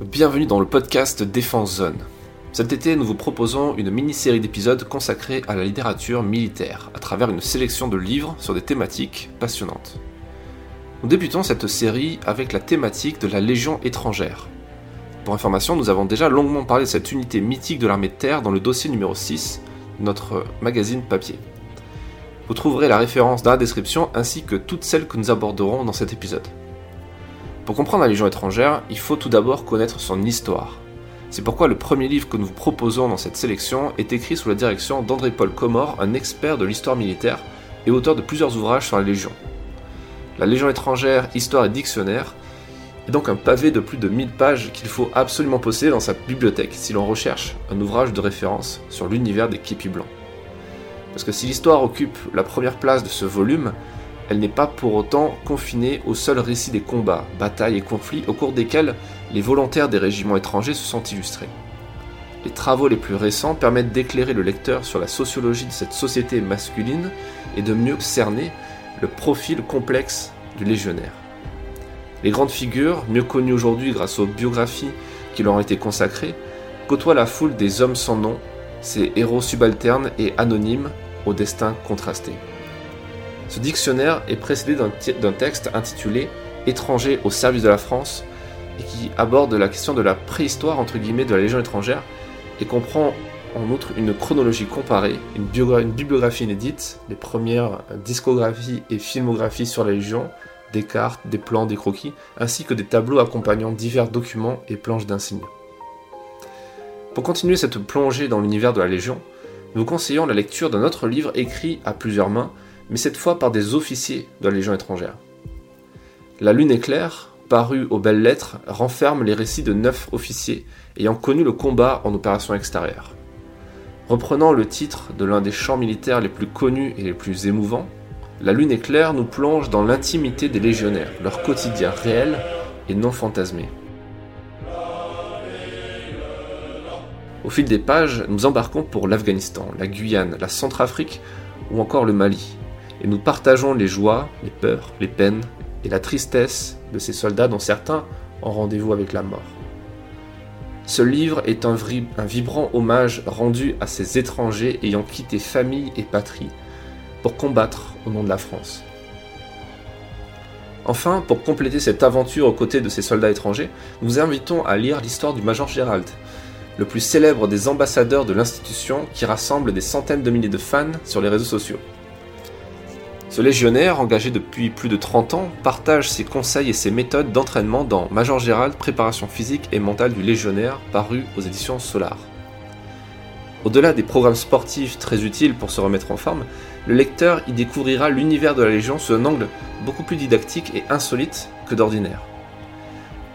Bienvenue dans le podcast Défense Zone. Cet été, nous vous proposons une mini-série d'épisodes consacrés à la littérature militaire, à travers une sélection de livres sur des thématiques passionnantes. Nous débutons cette série avec la thématique de la Légion étrangère. Pour information, nous avons déjà longuement parlé de cette unité mythique de l'armée de terre dans le dossier numéro 6, notre magazine papier. Vous trouverez la référence dans la description ainsi que toutes celles que nous aborderons dans cet épisode. Pour comprendre la Légion étrangère, il faut tout d'abord connaître son histoire. C'est pourquoi le premier livre que nous vous proposons dans cette sélection est écrit sous la direction d'André-Paul Comor, un expert de l'histoire militaire et auteur de plusieurs ouvrages sur la Légion. La Légion étrangère, Histoire et Dictionnaire est donc un pavé de plus de 1000 pages qu'il faut absolument posséder dans sa bibliothèque si l'on recherche un ouvrage de référence sur l'univers des képis blancs. Parce que si l'histoire occupe la première place de ce volume, elle n'est pas pour autant confinée au seul récit des combats, batailles et conflits au cours desquels les volontaires des régiments étrangers se sont illustrés. Les travaux les plus récents permettent d'éclairer le lecteur sur la sociologie de cette société masculine et de mieux cerner le profil complexe du légionnaire. Les grandes figures, mieux connues aujourd'hui grâce aux biographies qui leur ont été consacrées, côtoient la foule des hommes sans nom, ces héros subalternes et anonymes au destin contrasté. Ce dictionnaire est précédé d'un texte intitulé Étrangers au service de la France et qui aborde la question de la préhistoire entre guillemets de la Légion étrangère et comprend en outre une chronologie comparée, une, une bibliographie inédite, les premières discographies et filmographies sur la Légion, des cartes, des plans, des croquis, ainsi que des tableaux accompagnant divers documents et planches d'insignes. Pour continuer cette plongée dans l'univers de la Légion, nous conseillons la lecture d'un autre livre écrit à plusieurs mains mais cette fois par des officiers de la Légion étrangère. La Lune éclair, paru aux belles lettres, renferme les récits de neuf officiers ayant connu le combat en opération extérieure. Reprenant le titre de l'un des champs militaires les plus connus et les plus émouvants, La Lune éclair nous plonge dans l'intimité des légionnaires, leur quotidien réel et non fantasmé. Au fil des pages, nous embarquons pour l'Afghanistan, la Guyane, la Centrafrique ou encore le Mali, et nous partageons les joies, les peurs, les peines et la tristesse de ces soldats dont certains ont rendez-vous avec la mort. Ce livre est un, un, vibrant hommage rendu à ces étrangers ayant quitté famille et patrie pour combattre au nom de la France. Enfin, pour compléter cette aventure aux côtés de ces soldats étrangers, nous vous invitons à lire l'histoire du Major Gérald, le plus célèbre des ambassadeurs de l'institution qui rassemble des centaines de milliers de fans sur les réseaux sociaux. Ce légionnaire, engagé depuis plus de 30 ans, partage ses conseils et ses méthodes d'entraînement dans Major Gérald, préparation physique et mentale du légionnaire, paru aux éditions Solar. Au-delà des programmes sportifs très utiles pour se remettre en forme, le lecteur y découvrira l'univers de la Légion sous un angle beaucoup plus didactique et insolite que d'ordinaire.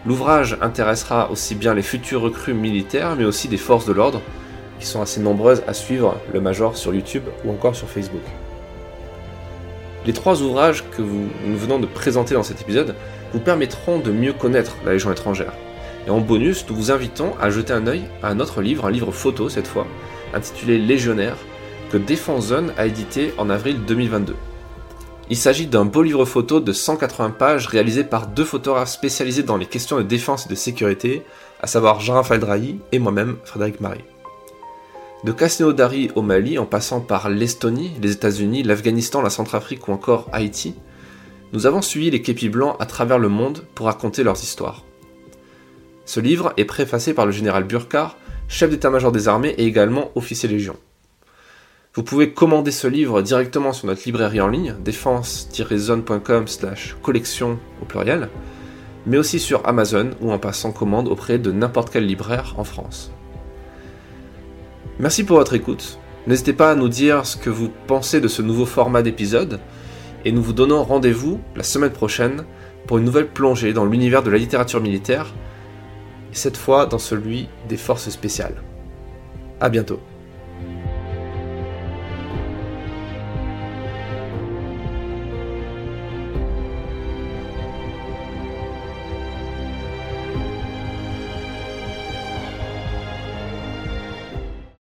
L'ouvrage intéressera aussi bien les futurs recrues militaires, mais aussi des forces de l'ordre, qui sont assez nombreuses à suivre le Major sur YouTube ou encore sur Facebook. Les trois ouvrages que nous venons de présenter dans cet épisode vous permettront de mieux connaître la Légion étrangère. Et en bonus, nous vous invitons à jeter un œil à un autre livre, un livre photo cette fois, intitulé Légionnaire, que Défense Zone a édité en avril 2022. Il s'agit d'un beau livre photo de 180 pages réalisé par deux photographes spécialisés dans les questions de défense et de sécurité, à savoir Jean-Raphaël Drahi et moi-même, Frédéric Marie. De Dari au Mali, en passant par l'Estonie, les États-Unis, l'Afghanistan, la Centrafrique ou encore Haïti, nous avons suivi les képis blancs à travers le monde pour raconter leurs histoires. Ce livre est préfacé par le général Burkhardt, chef d'état-major des armées et également officier légion. Vous pouvez commander ce livre directement sur notre librairie en ligne, défense-zone.com slash collection au pluriel, mais aussi sur Amazon ou en passant commande auprès de n'importe quel libraire en France. Merci pour votre écoute. N'hésitez pas à nous dire ce que vous pensez de ce nouveau format d'épisode et nous vous donnons rendez-vous la semaine prochaine pour une nouvelle plongée dans l'univers de la littérature militaire et cette fois dans celui des forces spéciales. A bientôt.